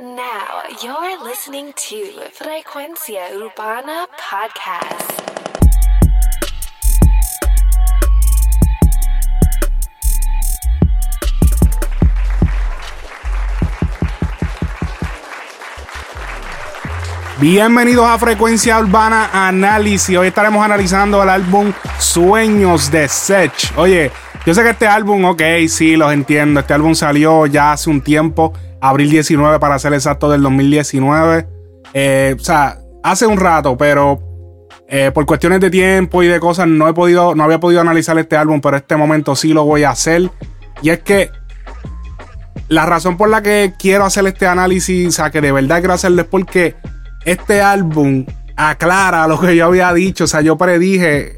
Now you're listening to Frecuencia Urbana Podcast. Bienvenidos a Frecuencia Urbana Análisis. Hoy estaremos analizando el álbum Sueños de Sech. Oye, yo sé que este álbum, ok, sí, los entiendo. Este álbum salió ya hace un tiempo, abril 19 para ser exacto del 2019. Eh, o sea, hace un rato, pero eh, por cuestiones de tiempo y de cosas no he podido, no había podido analizar este álbum, pero este momento sí lo voy a hacer. Y es que la razón por la que quiero hacer este análisis, o sea, que de verdad quiero hacerlo es porque este álbum aclara lo que yo había dicho. O sea, yo predije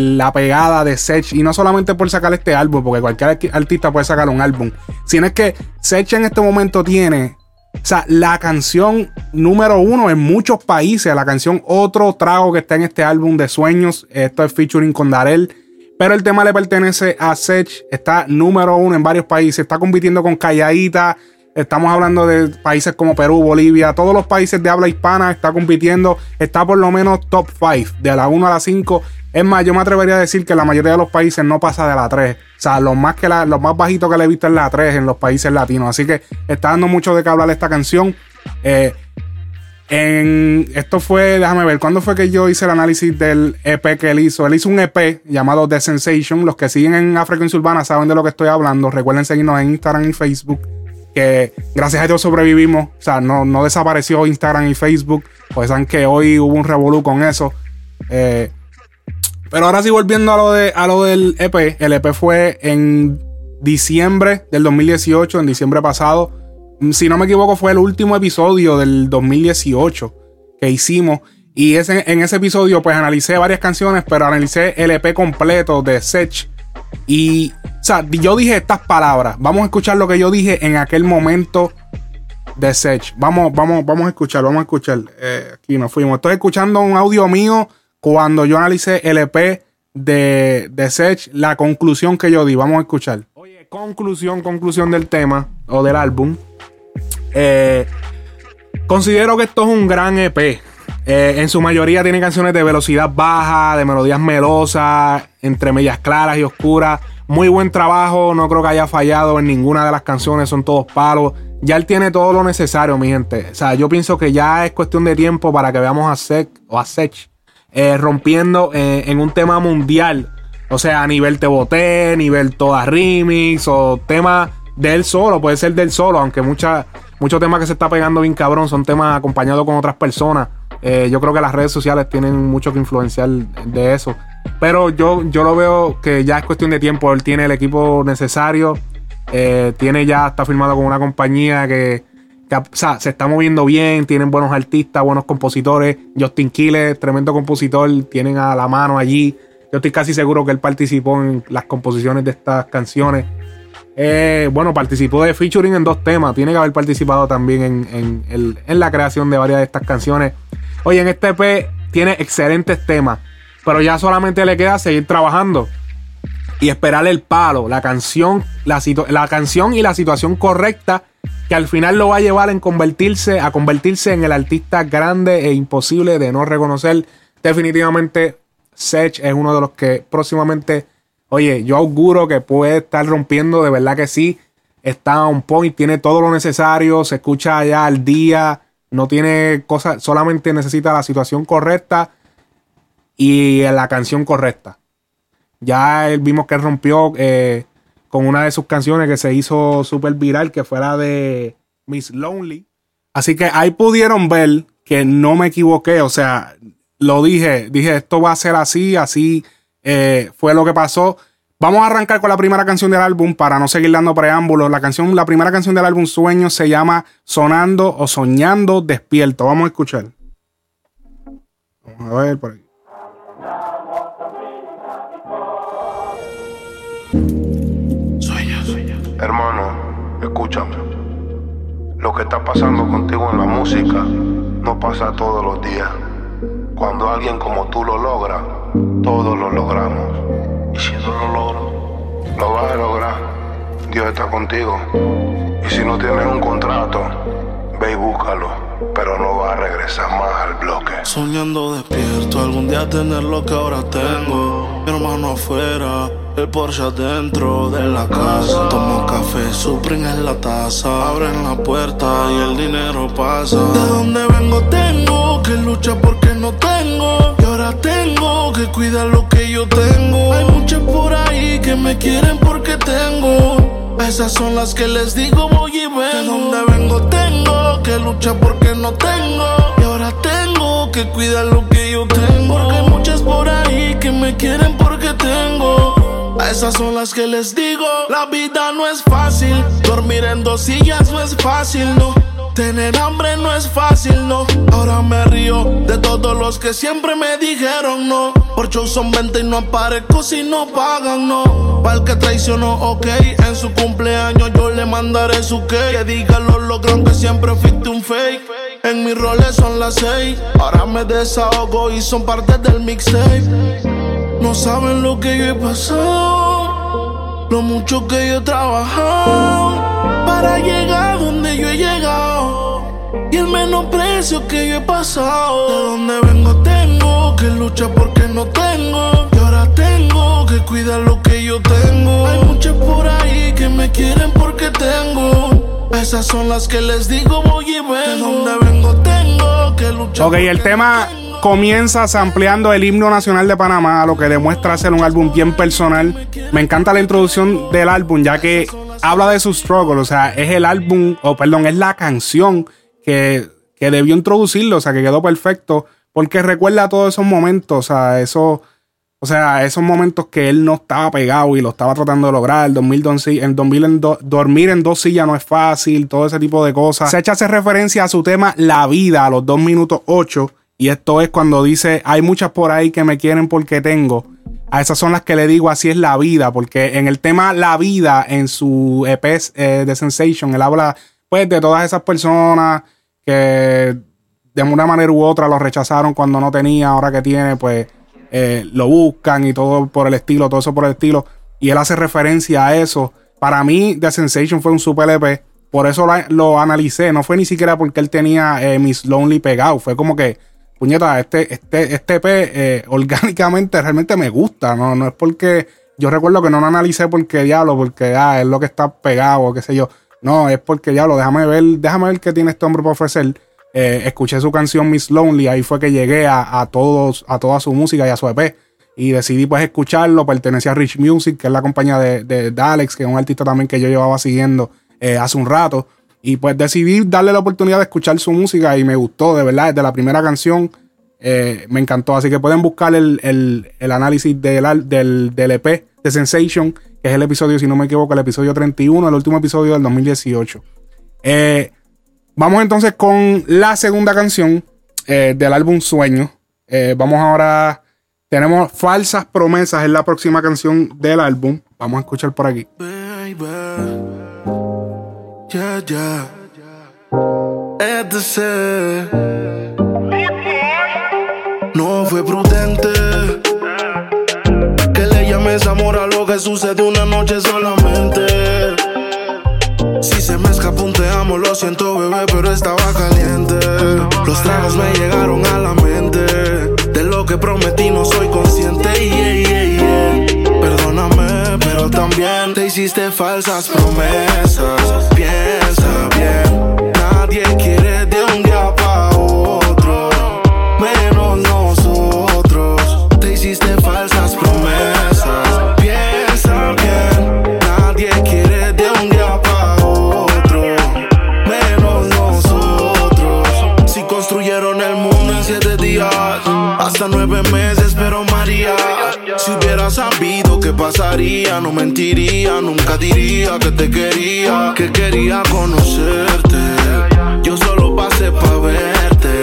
la pegada de Sech. Y no solamente por sacar este álbum, porque cualquier artista puede sacar un álbum. Sino que Sech en este momento tiene. O sea, la canción número uno en muchos países. La canción Otro Trago que está en este álbum de sueños. Esto es featuring con Darel. Pero el tema le pertenece a Sech. Está número uno en varios países. Está compitiendo con Calladita. Estamos hablando de países como Perú, Bolivia, todos los países de habla hispana está compitiendo, está por lo menos top 5, de la 1 a la 5. Es más, yo me atrevería a decir que la mayoría de los países no pasa de la 3. O sea, lo más, que más bajito que le he visto es la 3 en los países latinos. Así que está dando mucho de qué hablar esta canción. Eh, en, esto fue, déjame ver, ¿cuándo fue que yo hice el análisis del EP que él hizo? Él hizo un EP llamado The Sensation. Los que siguen en África Urbana saben de lo que estoy hablando. Recuerden seguirnos en Instagram y Facebook que gracias a Dios sobrevivimos. O sea, no, no desapareció Instagram y Facebook. Pues saben que hoy hubo un revolú con eso. Eh, pero ahora sí, volviendo a lo, de, a lo del EP. El EP fue en diciembre del 2018, en diciembre pasado. Si no me equivoco, fue el último episodio del 2018 que hicimos. Y ese, en ese episodio, pues analicé varias canciones, pero analicé el EP completo de Sech. Y o sea, yo dije estas palabras. Vamos a escuchar lo que yo dije en aquel momento de Sech. Vamos, vamos, vamos a escuchar, vamos a escuchar. Eh, aquí nos fuimos. Estoy escuchando un audio mío cuando yo analicé el EP de, de Sech, la conclusión que yo di. Vamos a escuchar. Oye, conclusión, conclusión del tema o del álbum. Eh, considero que esto es un gran EP. Eh, en su mayoría tiene canciones de velocidad baja, de melodías melosas, entre medias claras y oscuras. Muy buen trabajo, no creo que haya fallado en ninguna de las canciones, son todos palos. Ya él tiene todo lo necesario, mi gente. O sea, yo pienso que ya es cuestión de tiempo para que veamos a Sech o a Sech eh, rompiendo eh, en un tema mundial. O sea, a nivel Te Boté, nivel Toda Remix o tema de él solo, puede ser del solo, aunque muchos temas que se está pegando bien cabrón son temas acompañados con otras personas. Eh, yo creo que las redes sociales tienen mucho que influenciar de eso. Pero yo, yo lo veo que ya es cuestión de tiempo. Él tiene el equipo necesario. Eh, tiene ya, está firmado con una compañía que, se está moviendo bien. Tienen buenos artistas, buenos compositores. Justin Quiles, tremendo compositor. Tienen a la mano allí. Yo estoy casi seguro que él participó en las composiciones de estas canciones. Eh, bueno, participó de featuring en dos temas. Tiene que haber participado también en, en la creación de varias de estas canciones. Oye, en este EP tiene excelentes temas, pero ya solamente le queda seguir trabajando y esperar el palo, la canción, la, y la situación correcta que al final lo va a llevar en convertirse, a convertirse en el artista grande e imposible de no reconocer. Definitivamente, Sech es uno de los que próximamente, oye, yo auguro que puede estar rompiendo, de verdad que sí. Está on point, tiene todo lo necesario, se escucha ya al día, no tiene cosas, solamente necesita la situación correcta y la canción correcta. Ya vimos que rompió eh, con una de sus canciones que se hizo súper viral, que fue la de Miss Lonely. Así que ahí pudieron ver que no me equivoqué, o sea, lo dije, dije, esto va a ser así, así eh, fue lo que pasó. Vamos a arrancar con la primera canción del álbum para no seguir dando preámbulos. La canción, la primera canción del álbum Sueños se llama Sonando o Soñando Despierto. Vamos a escuchar. Vamos a ver por aquí. Hermano, escúchame. Lo que está pasando contigo en la música no pasa todos los días. Cuando alguien como tú lo logra, todos lo logramos. Y lo logro, lo vas a lograr. Dios está contigo. Y si no tienes un contrato, ve y búscalo, pero no va a regresar más al bloque. Soñando despierto, algún día tener lo que ahora tengo. Mi hermano afuera, el Porsche adentro de la casa. Tomo café, Supreme en la taza. Abren la puerta y el dinero pasa. De donde vengo tengo que luchar porque no tengo. Ahora tengo que cuidar lo que yo tengo. Hay muchos por ahí que me quieren porque tengo. Esas son las que les digo voy y vengo. De donde vengo tengo que luchar porque no tengo. Y ahora tengo que cuidar lo que yo tengo. Porque hay muchas por ahí que me quieren porque tengo. Esas son las que les digo. La vida no es fácil. Dormir en dos sillas no es fácil, no. Tener hambre no es fácil, no. Ahora me río de todos los que siempre me dijeron no. Por show son 20 y no aparezco si no pagan, no. Para el que traicionó, ok. En su cumpleaños yo le mandaré su cake. Que diga los logros que siempre fuiste un fake. En mis roles son las seis. Ahora me desahogo y son parte del mixtape. No saben lo que yo he pasado. Lo mucho que yo he trabajado para llegar donde yo he llegado. Y el menosprecio que yo he pasado. De donde vengo tengo que luchar porque no tengo. Y ahora tengo que cuidar lo que yo tengo. Hay muchos por ahí que me quieren porque tengo. Esas son las que les digo voy y vengo. De donde vengo tengo que luchar. Ok, el tema tengo. comienza sampleando el himno nacional de Panamá, lo que demuestra ser un álbum bien personal. Me encanta la introducción del álbum, ya que habla de su struggle, o sea, es el álbum, o perdón, es la canción que, que debió introducirlo, o sea, que quedó perfecto, porque recuerda todos esos momentos, o sea, eso, o sea, esos momentos que él no estaba pegado y lo estaba tratando de lograr. El 2012, en 2000 en do- dormir en dos sillas no es fácil, todo ese tipo de cosas. Se echa hace referencia a su tema La vida a los 2 minutos 8. Y esto es cuando dice: Hay muchas por ahí que me quieren porque tengo. A esas son las que le digo: Así es la vida. Porque en el tema La vida, en su EP eh, de Sensation, él habla pues de todas esas personas que de una manera u otra lo rechazaron cuando no tenía, ahora que tiene, pues eh, lo buscan y todo por el estilo, todo eso por el estilo. Y él hace referencia a eso. Para mí, The Sensation fue un super EP. Por eso lo, analicé. No fue ni siquiera porque él tenía eh, Miss Lonely pegado. Fue como que, puñeta, este, este, este EP eh, orgánicamente realmente me gusta. ¿no? no es porque. Yo recuerdo que no lo analicé porque diablo, porque ah, es lo que está pegado, qué sé yo. No, es porque diablo, déjame ver, déjame ver qué tiene este hombre para ofrecer. Eh, escuché su canción Miss Lonely, ahí fue que llegué a, a todos, a toda su música y a su EP. Y decidí pues escucharlo, pertenecía a Rich Music, que es la compañía de, de, Alex, que es un artista también que yo llevaba siguiendo eh, hace un rato. Y pues decidí darle la oportunidad de escuchar su música y me gustó, de verdad, desde la primera canción eh, me encantó. Así que pueden buscar el, el- el análisis del, del, del EP de Sensation, que es el episodio, si no me equivoco, el episodio 31, el último episodio del 2018. Eh, vamos entonces con la segunda canción eh, del álbum Sueño. Eh, vamos ahora. Tenemos Falsas Promesas, es la próxima canción del álbum. Vamos a escuchar por aquí. No fue prudente sucede una noche solamente. Si se me escapó un te amo, lo siento, bebé, pero estaba caliente. Los tragos me llegaron a la mente. De lo que prometí no soy consciente. Perdóname, pero también te hiciste falsas promesas. Piensa bien, nadie quiere de un día nueve meses, pero María. Si hubiera sabido qué pasaría, no mentiría, nunca diría que te quería, que quería conocerte. Yo solo pasé pa' verte.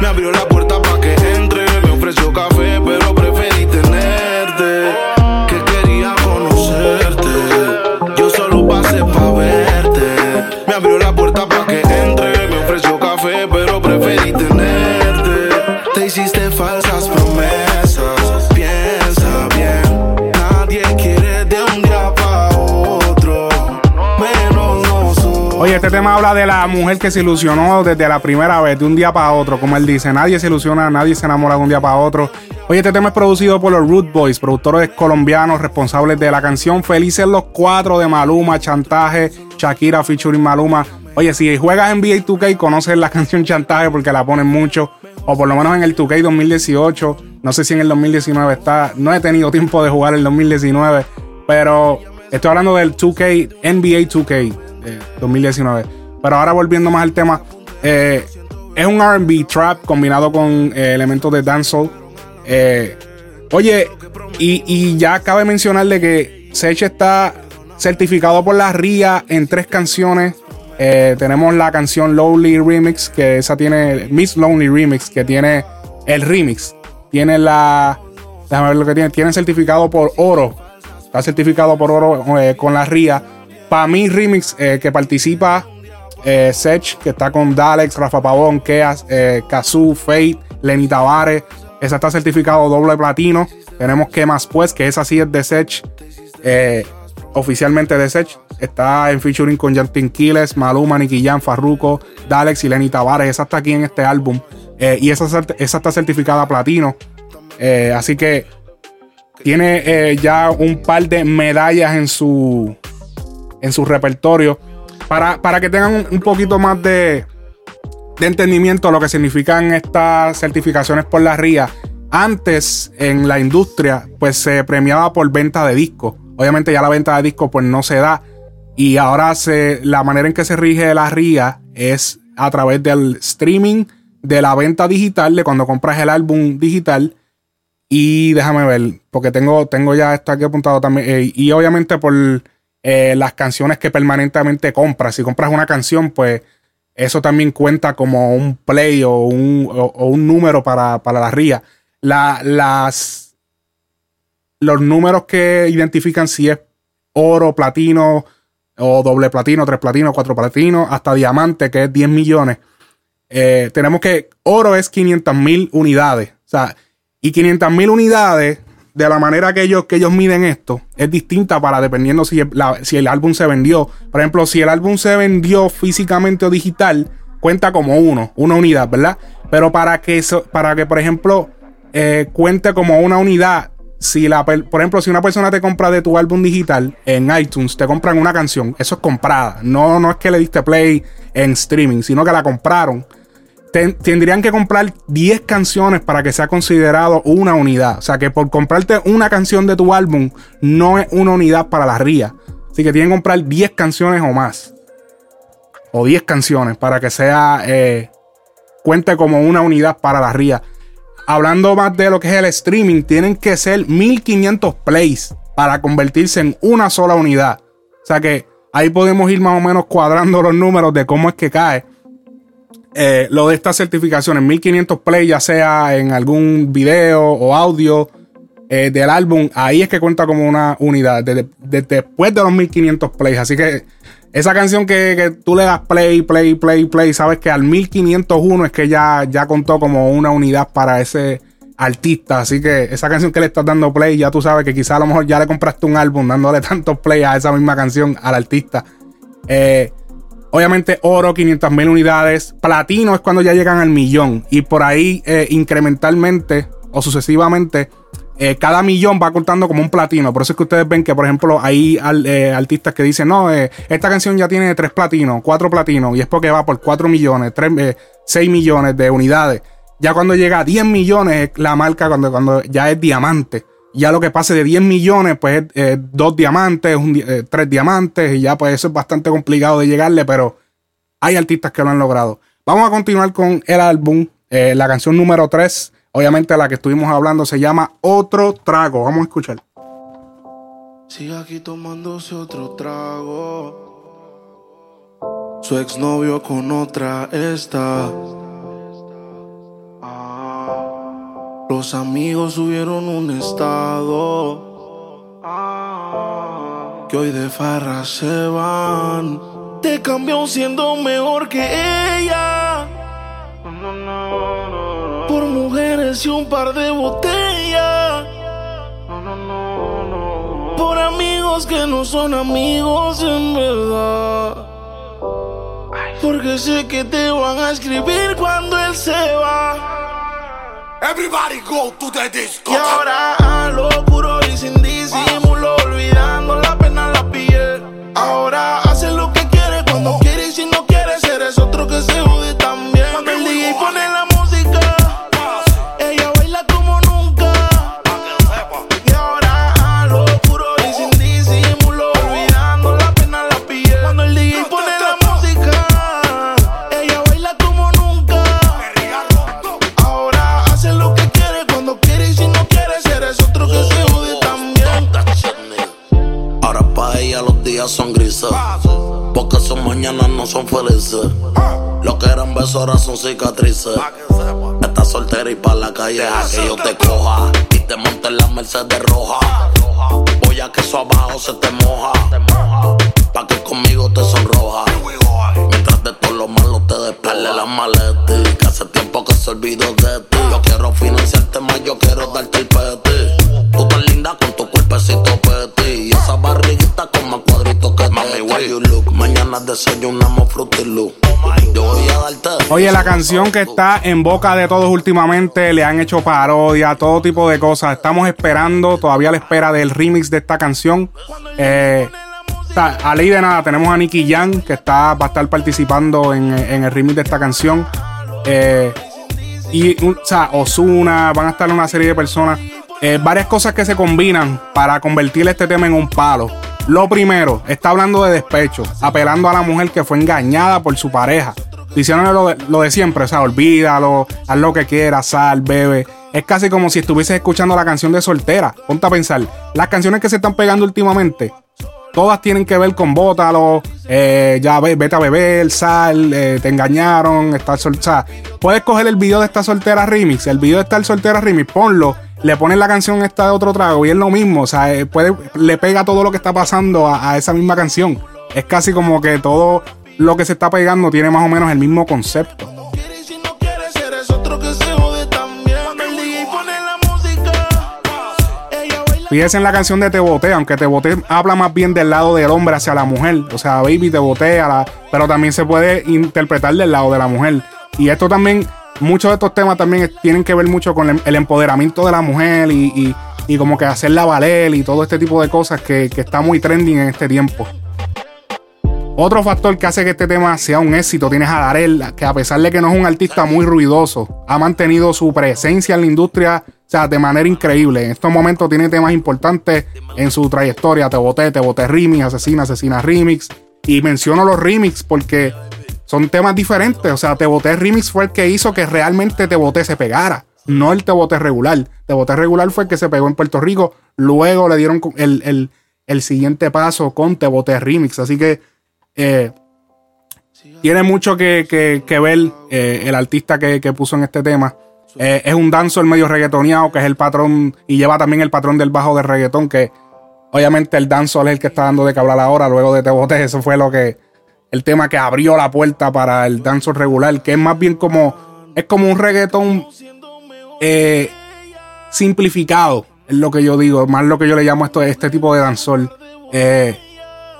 Me abrió la puerta de la mujer que se ilusionó desde la primera vez, de un día para otro, como él dice. Nadie se ilusiona, nadie se enamora de un día para otro. Oye, este tema es producido por los Root Boys, productores colombianos responsables de la canción Felices los Cuatro de Maluma, Chantaje, Shakira featuring Maluma. Oye, si juegas NBA 2K, conoces la canción Chantaje porque la ponen mucho, o por lo menos en el 2K 2018. No sé si en el 2019 está. No he tenido tiempo de jugar el 2019, pero estoy hablando del 2K, NBA 2K 2019. Pero ahora volviendo más al tema, eh, es un RB trap combinado con eh, elementos de dancehall. Eh, oye, y, ya cabe mencionarle que Sech está certificado por la RIA en tres canciones. tenemos la canción Lonely Remix, que esa tiene Miss Lonely Remix, que tiene el remix. Tiene la. Déjame ver lo que tiene. Tiene certificado por oro. Está certificado por oro con la RIA. Para mí, remix que participa Sech, que está con Dalex, Rafa Pavón, Keas, Kazoo, Fate, Lenny Tavares. Esa está certificado doble platino. Tenemos que más pues, que esa sí es de Sech. Eh, oficialmente de Sech. Está en featuring con Jantin Quiles, Maluma, Nicky Jam, Farruko, Dalex y Lenny Tavares. Esa está aquí en este álbum. Eh, y esa, esa, está certificada platino. Eh, así que tiene ya un par de medallas en su, en su repertorio. Para, para que tengan un poquito más de, de entendimiento lo que significan estas certificaciones por la RIA. Antes en la industria pues se premiaba por venta de discos. Obviamente ya la venta de discos pues no se da. Y ahora se, la manera en que se rige la RIA es a través del streaming, de la venta digital, de cuando compras el álbum digital. Y déjame ver, porque tengo, tengo ya esto aquí apuntado también. Eh, y obviamente por eh, las canciones que permanentemente compras. Si compras una canción, pues eso también cuenta como un play o un, un número para, la RIA. las, los números que identifican si es oro, platino o doble platino, tres platino, cuatro platino, hasta diamante, que es 10 millones. Eh, tenemos que oro es 500 mil unidades. O sea, y 500 mil unidades de la manera que ellos, que ellos miden esto es distinta para dependiendo si, si el álbum se vendió. Por ejemplo, si el álbum se vendió físicamente o digital, cuenta como uno, una unidad, ¿verdad? Pero para que, eso, para que por ejemplo, eh, cuente como una unidad, si la, por ejemplo, si una persona te compra de tu álbum digital en iTunes, te compran una canción, eso es comprada. No, no es que le diste play en streaming, sino que la compraron tendrían que comprar 10 canciones para que sea considerado una unidad. O sea que por comprarte una canción de tu álbum no es una unidad para la RIA. Así que tienen que comprar 10 canciones o más. O 10 canciones para que sea. Eh, cuente como una unidad para la RIA. Hablando más de lo que es el streaming, tienen que ser 1500 plays para convertirse en una sola unidad. O sea que ahí podemos ir más o menos cuadrando los números de cómo es que cae. Eh, lo de estas certificaciones, 1500 plays, ya sea en algún video o audio eh, del álbum, ahí es que cuenta como una unidad, después de los 1500 plays. Así que esa canción que, tú le das play, play, play, play, sabes que al 1501 es que ya, ya contó como una unidad para ese artista. Así que esa canción que le estás dando play, ya tú sabes que quizá a lo mejor ya le compraste un álbum dándole tantos play a esa misma canción al artista. Eh, Obviamente oro, 500 mil unidades. Platino es cuando ya llegan al millón. Y por ahí eh, incrementalmente o sucesivamente, eh, cada millón va contando como un platino. Por eso es que ustedes ven que, por ejemplo, hay eh, artistas que dicen, no, esta canción ya tiene tres platinos, cuatro platinos. Y es porque va por 4 millones, 3, 6 millones de unidades. Ya cuando llega a 10 millones, la marca cuando, cuando ya es diamante ya lo que pase de 10 millones, pues eh, dos diamantes, eh, tres diamantes, y ya pues eso es bastante complicado de llegarle, pero hay artistas que lo han logrado. Vamos a continuar con el álbum, eh, la canción número 3, obviamente la que estuvimos hablando, se llama Otro Trago. Vamos a escuchar. Sigue aquí tomándose otro trago. Su exnovio con otra está. Los amigos subieron un estado. Que hoy de farra se van. Te cambió siendo mejor que ella. Por mujeres y un par de botellas. Por amigos que no son amigos en verdad. Porque sé que te van a escribir cuando él se va. Everybody go to the disco. Y ahora a lo puro y sin ah. disimulo, felices. Lo que eran besos ahora son cicatrices. Estás soltera y pa' la calle a que yo te coja. Y te monte en la Mercedes roja. Voy a que eso abajo se te moja. Pa' que conmigo te sonroja. Mientras de todo lo malo te despele las maletas. Que hace tiempo que se olvidó de ti. Yo quiero financiarte más, yo quiero darte el peti. Oye, la canción que está en boca de todos últimamente, le han hecho parodia, todo tipo de cosas. Estamos esperando, todavía a la espera del remix de esta canción. Eh, a ley de nada, tenemos a Nicky Jam, que está, va a estar participando en, el remix de esta canción. Eh, y, o Osuna, van a estar una serie de personas. Eh, varias cosas que se combinan para convertir este tema en un palo. Lo primero, está hablando de despecho, apelando a la mujer que fue engañada por su pareja. Diciéndole lo de, siempre, o sea, olvídalo, haz lo que quieras, sal, bebe. Es casi como si estuvieses escuchando la canción de soltera. Ponte a pensar, las canciones que se están pegando últimamente, todas tienen que ver con bótalo, eh, ya ve- vete a beber, sal, eh, te engañaron, estar soltera. Puedes coger el video de esta soltera remix, el video de estar soltera remix, ponlo, le pones la canción esta de otro trago y es lo mismo, o sea, eh, puede, le pega todo lo que está pasando a, a esa misma canción. Es casi como que todo lo que se está pegando tiene más o menos el mismo concepto. Fíjense en la canción de Te Boté, aunque Te Boté habla más bien del lado del hombre hacia la mujer. O sea, baby, te boté, a la, pero también se puede interpretar del lado de la mujer. Y esto también, muchos de estos temas también tienen que ver mucho con el, el empoderamiento de la mujer y, y- y como que hacerla valer y todo este tipo de cosas que, que está muy trending en este tiempo. Otro factor que hace que este tema sea un éxito tienes a Darel, que a pesar de que no es un artista muy ruidoso, ha mantenido su presencia en la industria o sea, de manera increíble. En estos momentos tiene temas importantes en su trayectoria. Te boté, te boté remix, asesina, asesina remix. Y menciono los remix porque son temas diferentes. O sea, Te Boté Remix fue el que hizo que realmente Te Boté se pegara. No el Te Boté regular. Te Boté regular fue el que se pegó en Puerto Rico. Luego le dieron el, el- el siguiente paso con Te Boté Remix. Así que eh, tiene mucho que, que- ver eh, el artista que, que puso en este tema. Eh, es un dancer medio reggaetoneado, que es el patrón, y lleva también el patrón del bajo de reggaetón, que obviamente el dancehall es el que está dando de que hablar ahora, luego de Te Boté, eso fue lo que, el tema que abrió la puerta para el dancehall regular, que es más bien como, es como un reggaetón eh, simplificado, es lo que yo digo, más lo que yo le llamo esto, este tipo de dancehall. Eh,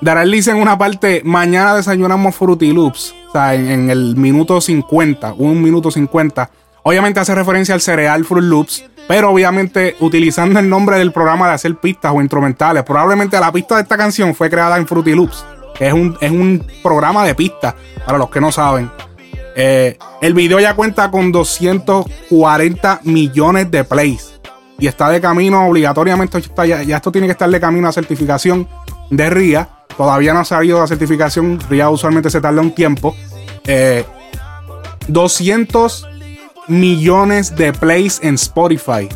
Darrell dice en una parte, mañana desayunamos Fruity Loops, o sea, en, en el minuto 50, un minuto 50. Obviamente hace referencia al cereal Fruit Loops, pero obviamente utilizando el nombre del programa de hacer pistas o instrumentales. Probablemente la pista de esta canción fue creada en Fruity Loops, es un, es un programa de pistas, para los que no saben. Eh, el video ya cuenta con 240 millones de plays. Y está de camino obligatoriamente. está ya, esto tiene que estar de camino a certificación de RIA. Todavía no ha salido la certificación. RIA usualmente se tarda un tiempo. Eh, 200 millones de plays en Spotify.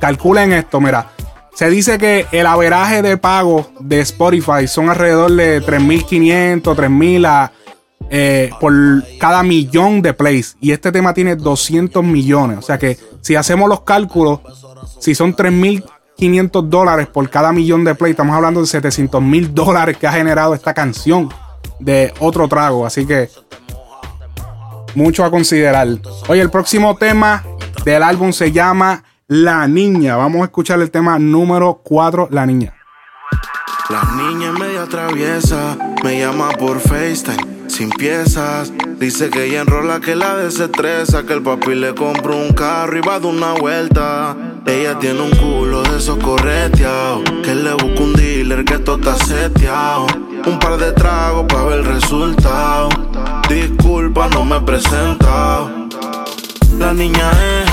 Calculen esto, mira. Se dice que el averaje de pago de Spotify son alrededor de 3.500, 3.000 a, eh, por cada millón de plays. Y este tema tiene 200 millones. O sea que si hacemos los cálculos, si son 3.500 dólares por cada millón de plays, estamos hablando de 700 mil dólares que ha generado esta canción de otro trago. Así que mucho a considerar. Oye, el próximo tema del álbum se llama La Niña. Vamos a escuchar el tema número 4, La Niña. La niña media traviesa, me llama por FaceTime. sin piezas. Dice que ella enrola que la desestresa, que el papi le compró un carro y va de una vuelta. Ella tiene un culo de esos correteados, que le busca un dealer que todo está. Un par de tragos para ver el resultado. Disculpa, no me he presentado. La niña es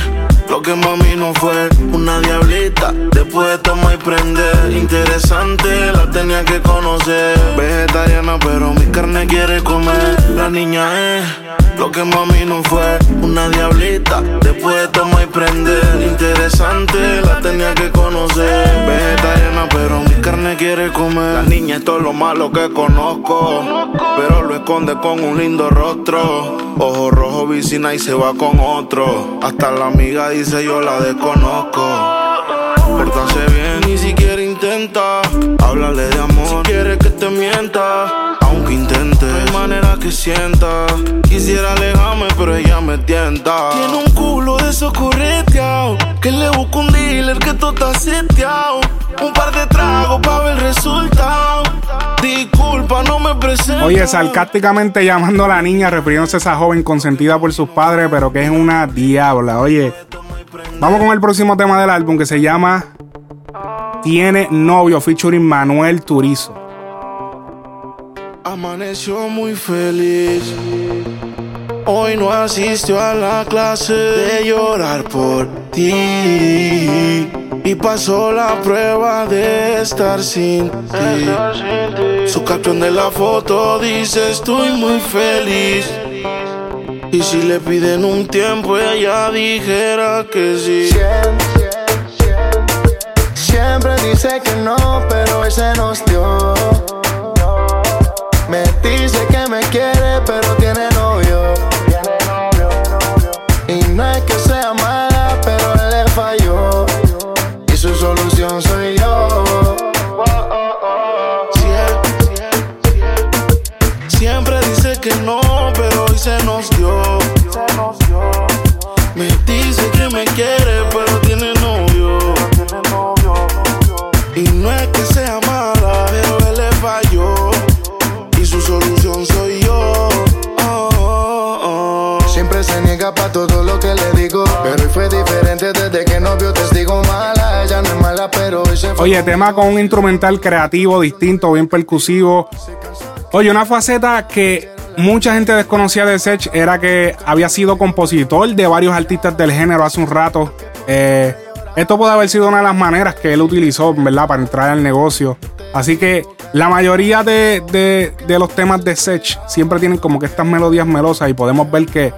lo que mami no fue una diablita. Después de tomar y prender. Interesante, la tenía que conocer. Vegetariana, pero mi carne quiere comer. La niña es lo que mami no fue una diablita. Después de tomar y prender. Interesante, la tenía que conocer. Vegetariana, pero mi carne quiere comer. La niña es todo lo malo que conozco. Pero lo esconde con un lindo rostro. Ojo rojo, vicina y se va con otro. Hasta la amiga dice yo la desconozco. Pórtase bien, ni siquiera intenta. Háblale de amor, si quiere que te mienta. Aunque intente, de manera que sienta. Quisiera alejarme, pero ella me tienta. Tiene un culo de esos correteados. Que le busca un dealer que todo está seteado. Un par de tragos para ver el resultado. Disculpa, no me presento. Oye, sarcásticamente llamando a la niña, refiriéndose a esa joven consentida por sus padres, pero que es una diabla. Oye, vamos con el próximo tema del álbum que se llama Tiene novio, featuring Manuel Turizo. Amaneció muy feliz. Hoy no asistió a la clase de llorar por ti. Y pasó la prueba de estar sin ti. Su caption de la foto dice estoy muy feliz. Y si le piden un tiempo, ella dijera que sí. Siempre dice que no, pero ese nos dio. Me dice que me quiere, pero desde que no vio testigo mala. Ella no es mala, pero hoy se fue. Oye, tema con un instrumental creativo, distinto, bien percusivo. Oye, una faceta que mucha gente desconocía de Sech era que había sido compositor de varios artistas del género hace un rato. Eh, esto puede haber sido una de las maneras que él utilizó, ¿verdad?, para entrar al negocio. Así que la mayoría de, de- de los temas de Sech siempre tienen como que estas melodías melosas y podemos ver que,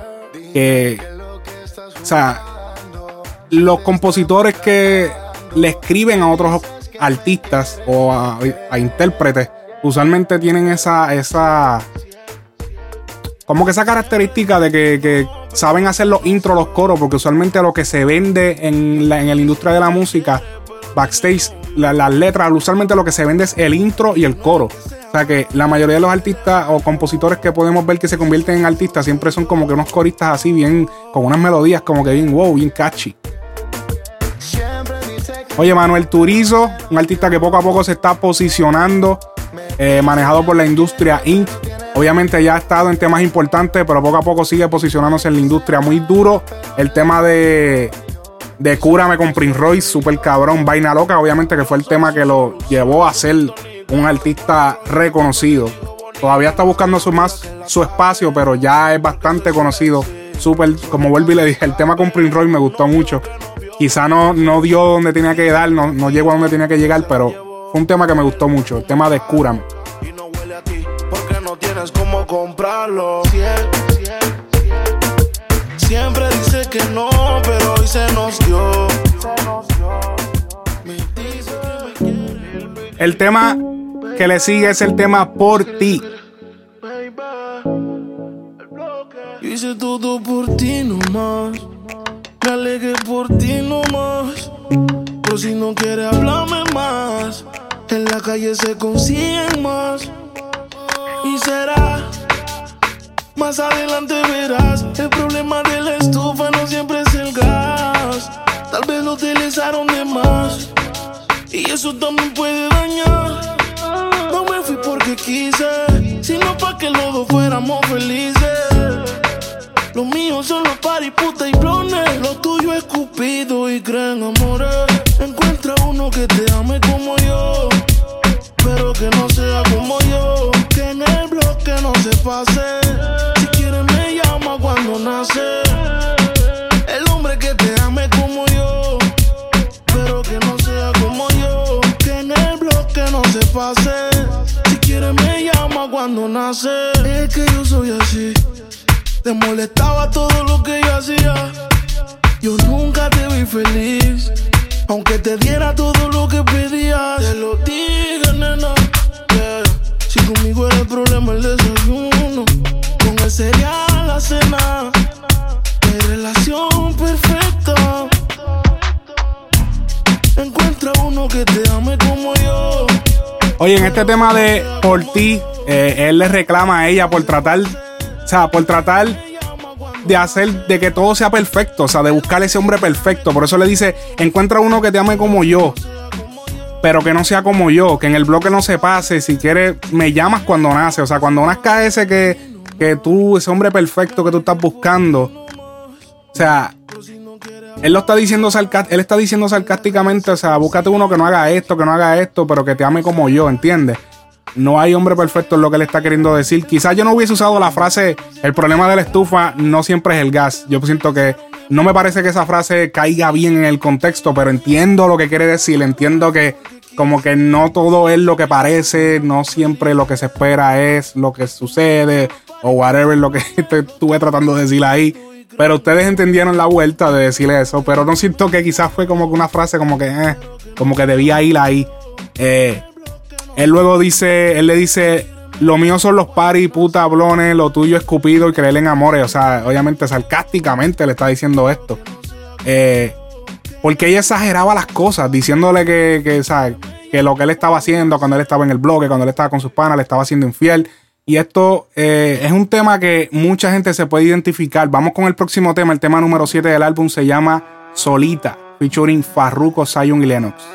que o sea, los compositores que le escriben a otros artistas o a, intérpretes usualmente tienen esa, esa como que esa característica de que, saben hacer los intros, los coros, porque usualmente lo que se vende en la, en la industria de la música, backstage, la- las letras, usualmente lo que se vende es el intro y el coro. O sea que la mayoría de los artistas o compositores que podemos ver que se convierten en artistas siempre son como que unos coristas así bien, con unas melodías como que bien wow, bien catchy. Oye, Manuel Turizo, un artista que poco a poco se está posicionando, eh, manejado por la industria Inc. Obviamente ya ha estado en temas importantes, pero poco a poco sigue posicionándose en la industria muy duro. El tema de, de Cúrame con Prince Royce, super cabrón, vaina loca, obviamente que fue el tema que lo llevó a ser un artista reconocido. Todavía está buscando su más su espacio, pero ya es bastante conocido. Super, como vuelvo y le dije, el tema con Prince Royce me gustó mucho. Quizá no, no dio donde tenía que dar, no, no llegó a donde tenía que llegar, pero fue un tema que me gustó mucho. El tema de Cúrame. Y no huele a ti porque no tienes cómo comprarlo. Siempre, dice que no, pero hoy se nos dio. El tema que le sigue es el tema Por ti. hice todo por ti nomás. Me alegué por ti nomás. Pero si no quieres hablarme más, en la calle se consiguen más. Y será, más adelante verás. El problema de la estufa no siempre es el gas. Tal vez lo utilizaron de más. Y eso también puede dañar. No me fui porque quise. sino pa' que los dos fuéramos felices. Los míos son los party, puta y blones. Lo tuyo es cupido y creen amores. Encuentra uno que te ame como yo, pero que no sea como yo. Que en el bloque no se pase. Si quieres me llama cuando nace. El hombre que te ame como yo, pero que no sea como yo. Que en el bloque no se pase. Si quieres me llama cuando nace. Es que yo soy así. Te molestaba todo lo que yo hacía. Yo nunca te vi feliz. Aunque te diera todo lo que pedías. Te lo dije, nena. yeah. Si conmigo era el problema el desayuno. Con él sería la cena. Mi relación perfecta. Encuentra uno que te ame como yo. Oye, en este tema de por ti, eh, él le reclama a ella por tratar, o sea, por tratar de hacer, de que todo sea perfecto, o sea, de buscar ese hombre perfecto. Por eso le dice, encuentra uno que te ame como yo, pero que no sea como yo, que en el bloque no se pase. Si quieres, me llamas cuando nace, o sea, cuando nazca ese que, que tú, ese hombre perfecto que tú estás buscando. O sea, él lo está diciendo él está diciendo sarcásticamente, o sea, búscate uno que no haga esto, que no haga esto, pero que te ame como yo, ¿entiendes? No hay hombre perfecto en lo que él está queriendo decir. Quizás yo no hubiese usado la frase, el problema de la estufa no siempre es el gas. Yo siento que no me parece que esa frase caiga bien en el contexto, pero entiendo lo que quiere decir, entiendo que como que no todo es lo que parece, no siempre lo que se espera es lo que sucede, o whatever lo que estuve tratando de decir ahí. Pero ustedes entendieron la vuelta de decirle eso. Pero no siento que quizás fue como que una frase como que, eh, como que debía ir ahí. Eh, él luego dice, él le dice, lo mío son los paris, puta, hablones, lo tuyo es cupido y creer en amores. O sea, obviamente sarcásticamente le está diciendo esto. Eh, porque ella exageraba las cosas, diciéndole que, que, que lo que él estaba haciendo cuando él estaba en el bloque, cuando él estaba con sus panas, le estaba haciendo infiel. Y esto eh, es un tema que mucha gente se puede identificar. Vamos con el próximo tema. El tema número 7 del álbum se llama Solita, featuring Farruko, Zion y Lennox.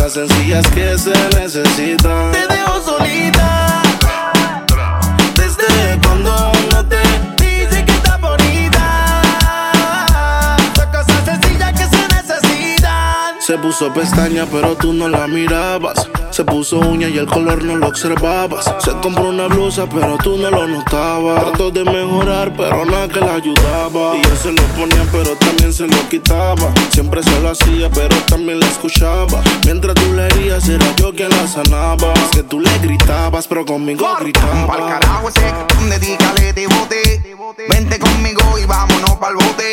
Cosas sencillas que se necesitan. Te dejo solita. Desde cuando no te dice que está bonita. Son cosas sencillas que se necesitan. Se puso pestaña, pero tú no la mirabas. Se puso uña y el color no lo observabas. Se compró una blusa, pero tú no lo notabas. Trató de mejorar, pero nada que la ayudaba. Y él se lo ponía, pero también se lo quitaba. Siempre se lo hacía, pero también la escuchaba. Mientras tú le herías, era yo quien la sanaba. Es que tú le gritabas, pero conmigo Pa'l gritaba. carajo ese dedícale de bote. Vente conmigo y vámonos pa'l bote.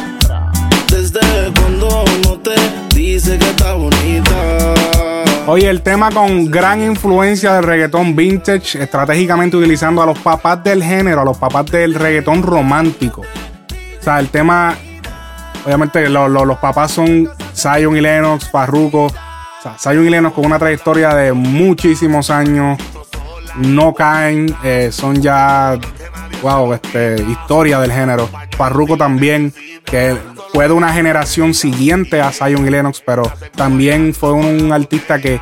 Desde cuando no te dice que está bonita. Oye, el tema con gran influencia del reggaetón vintage, estratégicamente utilizando a los papás del género, a los papás del reggaetón romántico. O sea, el tema, obviamente lo- lo- los papás son Zion y Lennox, Farruko. O sea, Zion y Lennox con una trayectoria de muchísimos años. No caen, eh, son ya, wow, este, historia del género. Farruko también, que fue de una generación siguiente a Zion y Lennox, pero también fue un artista que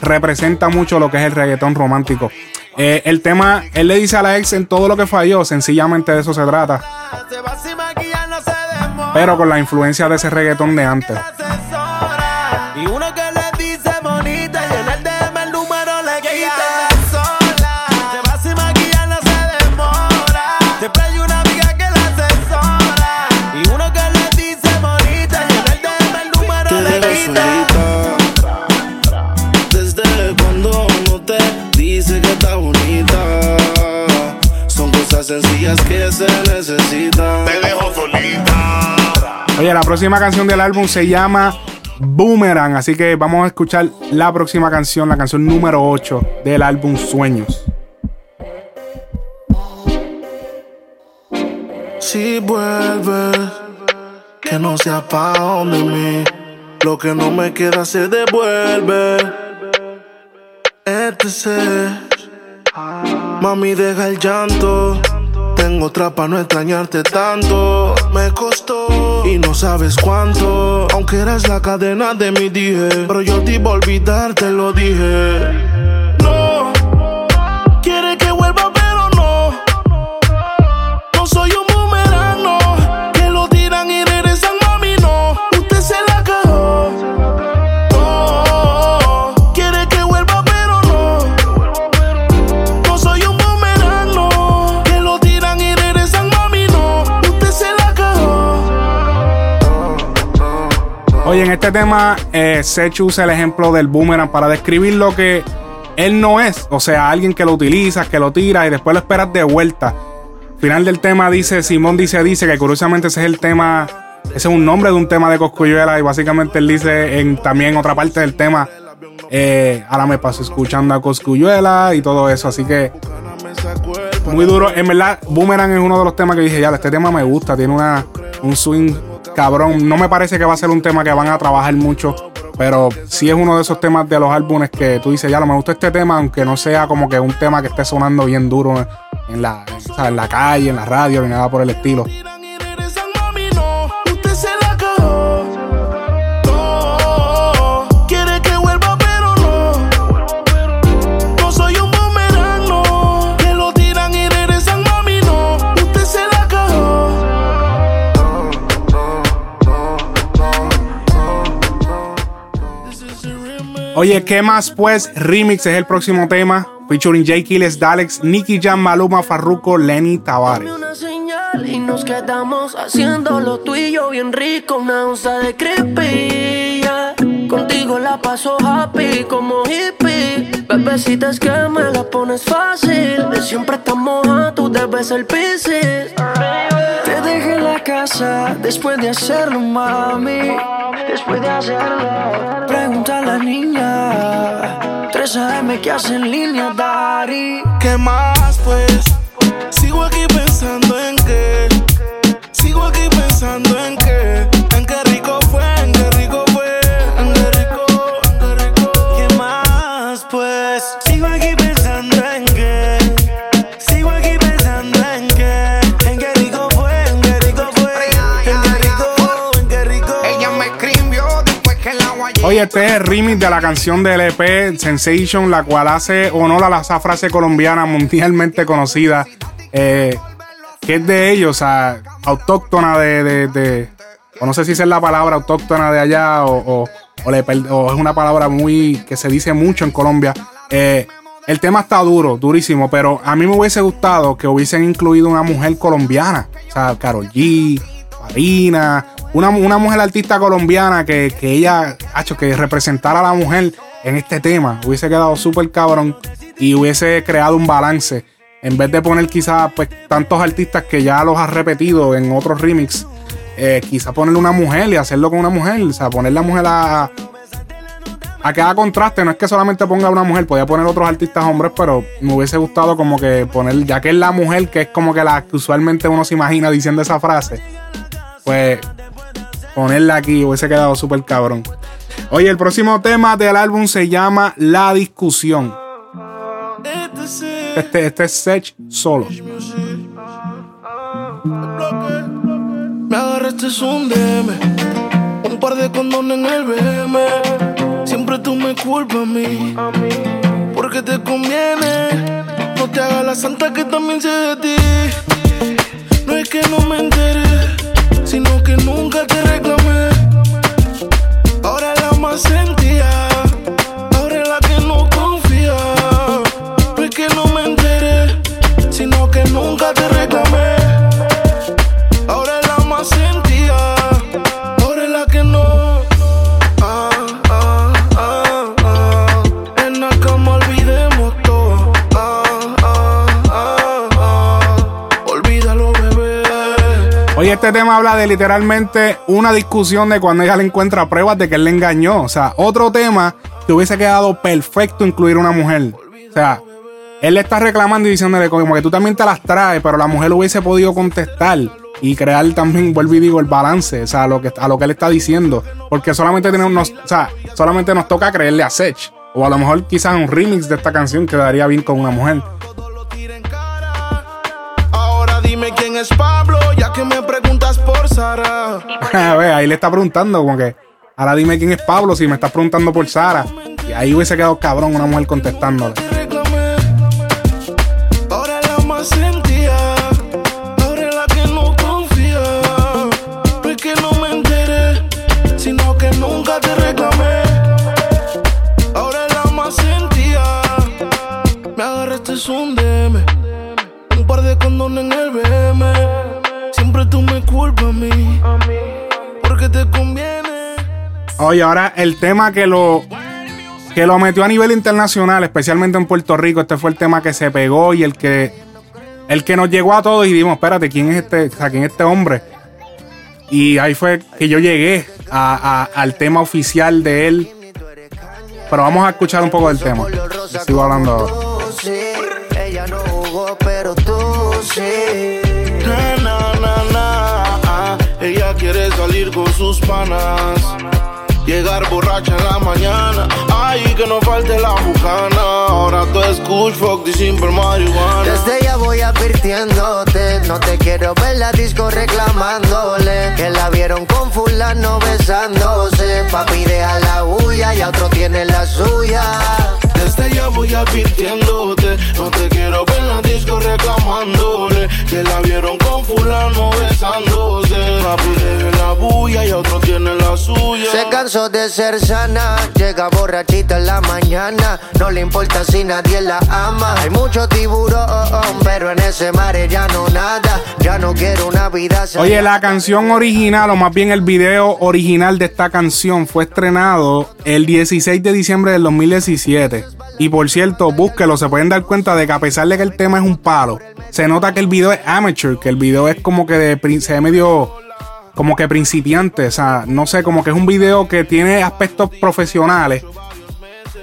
representa mucho lo que es el reggaetón romántico. Eh, el tema, él le dice a la ex en todo lo que falló, sencillamente de eso se trata. Pero con la influencia de ese reggaetón de antes. Y uno que que se necesitan. Te dejo solita. Oye, la próxima canción del álbum se llama Boomerang, así que vamos a escuchar la próxima canción, la canción número 8 del álbum Sueños. Si vuelves, que no sea pa' donde mí. Lo que no me queda se devuelve. Este Mami, deja el llanto. Tengo otra pa' no extrañarte tanto. Me costó y no sabes cuánto. Aunque eres la cadena de mi dije. Pero yo te iba a olvidar, te lo dije. Oye, en este tema, eh, Sech usa el ejemplo del boomerang para describir lo que él no es. O sea, alguien que lo utiliza, que lo tira y después lo esperas de vuelta. Final del tema dice, Simón dice, dice que curiosamente ese es el tema, ese es un nombre de un tema de Coscuyuela y básicamente él dice en también otra parte del tema, eh, ahora me paso escuchando a Coscuyuela y todo eso, así que muy duro. En verdad, Boomerang es uno de los temas que dije, ya, este tema me gusta, tiene una, un swing cabrón. No me parece que va a ser un tema que van a trabajar mucho, pero sí es uno de esos temas de los álbumes que tú dices, ya, lo me gusta este tema, aunque no sea como que un tema que esté sonando bien duro en la, en la calle, en la radio, ni nada por el estilo. Oye, ¿qué más pues? Remix es el próximo tema. Featuring J. Kiles, Dalex, Nicky Jam, Maluma, Farruko, Lenny Tavares. una señal y nos quedamos haciendo lo tuyo bien rico, una onza de creepy. Contigo la paso happy como hippie. Bebecita es que me la pones fácil. De siempre estamos a tú debes ser piscis. Después de hacerlo, mami. Después de hacerlo, pregunta a la niña. 3 AM que hace en línea, Dari. ¿Qué más, pues? Sigo aquí pensando en qué. Sigo aquí pensando en qué. Oye, este es el remix de la canción del EP Sensation, la cual hace honor a la frase colombiana mundialmente conocida, eh, que es de ellos, o sea, autóctona de, o no sé si es la palabra autóctona de allá o, es una palabra muy que se dice mucho en Colombia. Eh, el tema está duro, durísimo, pero a mí me hubiese gustado que hubiesen incluido una mujer colombiana, o sea, Karol G, Marina, una, una mujer artista colombiana que, que ella, hecho que representara a la mujer en este tema. Hubiese quedado súper cabrón y hubiese creado un balance. En vez de poner quizás pues, tantos artistas que ya los ha repetido en otros remix, eh, quizá ponerle una mujer y hacerlo con una mujer. O sea, poner la mujer a, a que haga contraste. No es que solamente ponga una mujer, podía poner otros artistas hombres, pero me hubiese gustado como que poner, ya que es la mujer, que es como que la que usualmente uno se imagina diciendo esa frase, pues ponerla aquí hubiese quedado súper cabrón. Oye, el próximo tema del álbum se llama La Discusión. Este, este es Sech solo. Me agarraste un DM, un par de condones en el BM. Siempre tú me culpas a mí, porque te conviene. No te hagas la santa que también sé de ti. No es que no me enteré, sino que nunca te reclamé. Ahora la más sentía, ahora la que no confía. No es que no me enteré, sino que nunca te reclamé. Este tema habla de literalmente una discusión de cuando ella le encuentra pruebas de que él le engañó. O sea, otro tema que hubiese quedado perfecto incluir una mujer. O sea, él le está reclamando y diciéndole como que tú también te las traes, pero la mujer hubiese podido contestar y crear también, vuelvo y digo, el balance, o sea, a lo que, a lo que él está diciendo. Porque solamente tenemos, o sea, solamente nos toca creerle a Sech. O a lo mejor quizás un remix de esta canción quedaría bien con una mujer. Es Pablo, ya que me preguntas por Sara. a ver, ahí le está preguntando como que, ahora dime quién es Pablo si me estás preguntando por Sara. Y ahí hubiese quedado cabrón una mujer contestándole. Mí, porque te conviene. Oye, ahora el tema que lo que lo metió a nivel internacional, especialmente en Puerto Rico, este fue el tema que se pegó y el que el que nos llegó a todos y dijimos, espérate, ¿quién es este, o sea, quién es este hombre? Y ahí fue que yo llegué al tema oficial de él. Pero vamos a escuchar un poco del tema. Sigo hablando salir con sus panas. Llegar borracha en la mañana. Ay, que no falte la bucana. Ahora tú es kush, fuck y simple marihuana. Desde ya voy advirtiéndote, no te quiero ver la disco reclamándole que la vieron con fulano besándose. Papi deja la bulla y a otro tiene la suya. Desde ya voy advirtiéndote. No te quiero ver en la disco reclamándole. Que la vieron con fulano besándose. Papi deja la bulla y otro tiene la suya. Se cansó de ser sana, llega borrachita en la mañana. No le importa si nadie la ama. Hay mucho tiburón, pero en ese mar ya no nada. Ya no quiero una vida sana. Oye, la canción original, o más bien el video original de esta canción, fue estrenado el 16 de diciembre del 2017. Y por cierto, búsquelo, se pueden dar cuenta de que a pesar de que el tema es un palo, se nota que el video es amateur, que el video es como que de se medio como que principiante, o sea, no sé, como que es un video que tiene aspectos profesionales.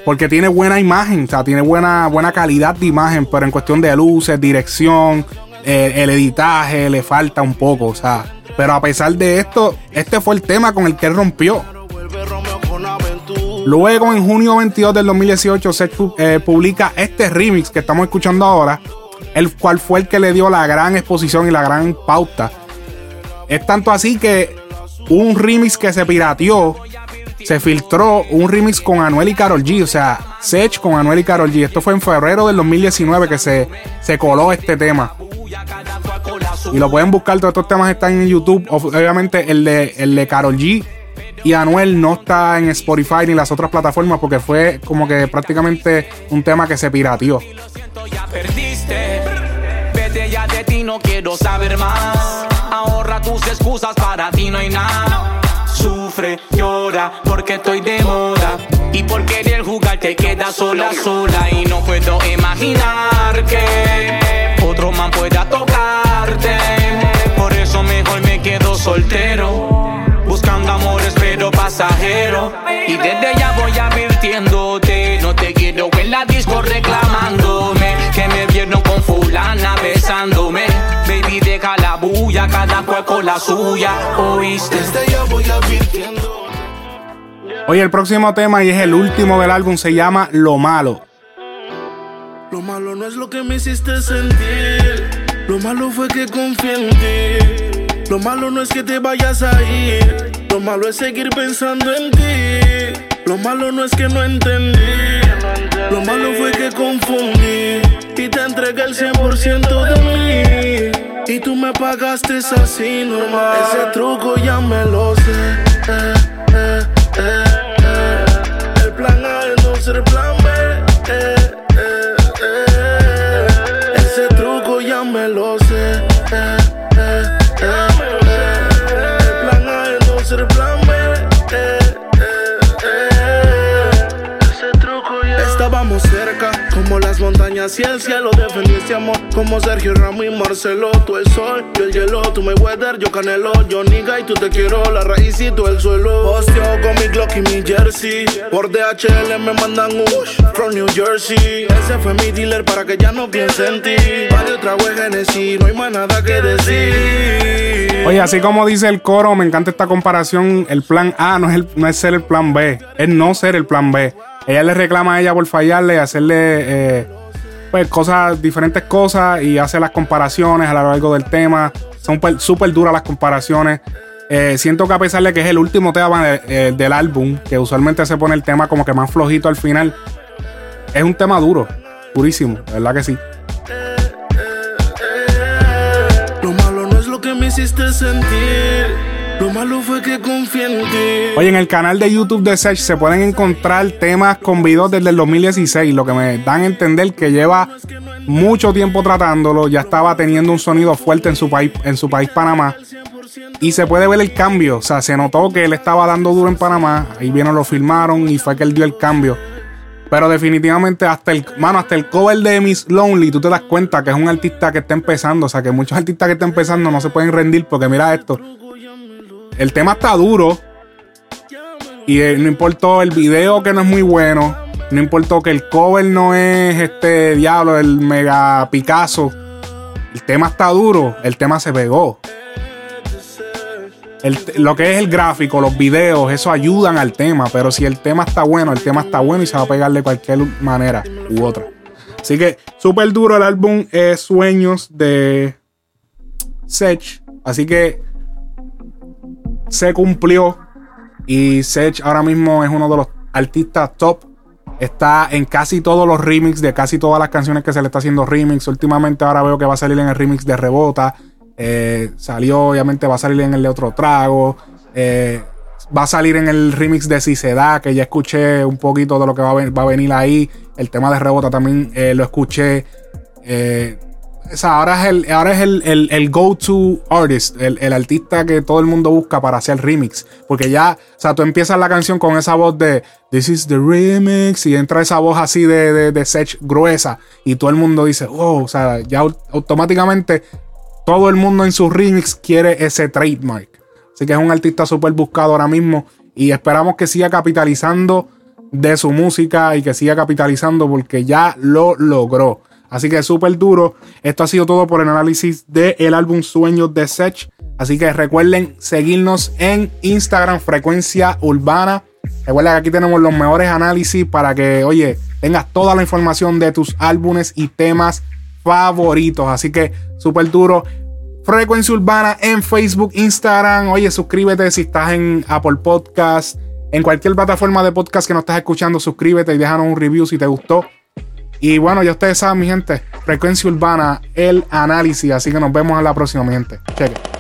Porque tiene buena imagen, o sea, tiene buena, buena calidad de imagen, pero en cuestión de luces, dirección, eh, el editaje, le falta un poco, o sea. Pero a pesar de esto, este fue el tema con el que él rompió. Luego, en junio 22 del 2018, se eh, publica este remix que estamos escuchando ahora, el cual fue el que le dio la gran exposición y la gran pauta. Es tanto así que un remix que se pirateó, se filtró un remix con Anuel y Carol G, o sea, Sech con Anuel y Carol G. Esto fue en febrero del 2019 que se, se coló este tema. Y lo pueden buscar, todos estos temas están en YouTube. Ob- Obviamente el de, el de G y Anuel no está en Spotify ni las otras plataformas porque fue como que prácticamente un tema que se pirateó. ya perdiste. Vete ya de ti, no quiero saber más. Ahorra tus excusas, para ti no hay nada. Sufre, llora, porque estoy de moda. Y por querer jugar te quedas sola, sola. Y no puedo imaginar que otro man pueda tocarte. Por eso mejor me quedo soltero. Amores pero pasajero Y desde ya voy advirtiéndote No te quiero en la disco reclamándome Que me vieron con fulana besándome Baby deja la bulla Cada cual con la suya ¿Oíste? Desde ya voy advirtiendo. Oye, el próximo tema y es el último del álbum, se llama Lo Malo. Lo malo no es lo que me hiciste sentir. Lo malo fue que confié en ti. Lo malo no es que te vayas a ir. Lo malo es seguir pensando en ti. Lo malo no es que no entendí. Lo malo fue que confundí. Y te entregué el 100% de mí. Y tú me pagaste así normal. Ese truco ya me lo sé. Eh, eh, eh. El plan A es no ser plan B. montañas y el cielo defendí este amor Como Sergio Ramos y Marcelo Tú el sol, yo el hielo, tú me weather, yo canelo Yo niga y tú te quiero, la raíz y tú el suelo Posteo con mi Glock y mi jersey Por DHL me mandan Ush from New Jersey Ese fue mi dealer para que ya no piense en ti Varios trago Genesis, no hay más nada que decir Oye, así como dice el coro, me encanta esta comparación. El plan A no es, el, no es ser el plan B, es no ser el plan B. Ella le reclama a ella por fallarle, hacerle eh, pues cosas, diferentes cosas y hace las comparaciones a lo largo del tema. Son súper duras las comparaciones. Eh, siento que a pesar de que es el último tema eh, del álbum, que usualmente se pone el tema como que más flojito al final, es un tema duro, durísimo, ¿verdad que sí? hiciste sentir. Lo malo fue que confié en ti. Oye, en el canal de YouTube de Sech se pueden encontrar temas con videos desde el 2016, lo que me dan a entender que lleva mucho tiempo tratándolo, ya estaba teniendo un sonido fuerte en su país, en su país Panamá. Y se puede ver el cambio, o sea, se notó que él estaba dando duro en Panamá, ahí vieron, lo filmaron y fue que él dio el cambio. Pero definitivamente hasta el, mano, hasta el cover de Miss Lonely, tú te das cuenta que es un artista que está empezando. O sea, que muchos artistas que están empezando no se pueden rendir porque mira esto. El tema está duro. Y eh, no importó el video que no es muy bueno. No importó que el cover no es este diablo, el mega Picasso. El tema está duro. El tema se pegó lo que es el gráfico, los videos, eso ayudan al tema. Pero si el tema está bueno, el tema está bueno y se va a pegar de cualquier manera u otra. Así que súper duro el álbum es Sueños de Sech. Así que se cumplió. Y Sech ahora mismo es uno de los artistas top. Está en casi todos los remix de casi todas las canciones que se le está haciendo remix. Últimamente ahora veo que va a salir en el remix de Rebota. Eh, salió, obviamente, va a salir en el de otro trago. Eh, va a salir en el remix de Si se da, que ya escuché un poquito de lo que va a, venir ahí. El tema de rebota también eh, lo escuché. Ahora es el, ahora es el, go-to artist, el, artista que todo el mundo busca para hacer remix. Porque ya, o sea, tú empiezas la canción con esa voz de This is the remix y entra esa voz así de, de, de Sech gruesa y todo el mundo dice, wow, o sea, ya automáticamente todo el mundo en su remix quiere ese trademark. Así que es un artista súper buscado ahora mismo. Y esperamos que siga capitalizando de su música y que siga capitalizando porque ya lo logró. Así que súper duro. Esto ha sido todo por el análisis del álbum Sueños de Sech. Así que recuerden seguirnos en Instagram, Frecuencia Urbana. Recuerda que aquí tenemos los mejores análisis para que, oye, tengas toda la información de tus álbumes y temas favoritos. Así que súper duro. Frecuencia Urbana en Facebook, Instagram. Oye, suscríbete si estás en Apple Podcast. En cualquier plataforma de podcast que nos estás escuchando, suscríbete y déjanos un review si te gustó. Y bueno, ya ustedes saben, mi gente, Frecuencia Urbana, el análisis. Así que nos vemos en la próxima, mi gente. Cheque.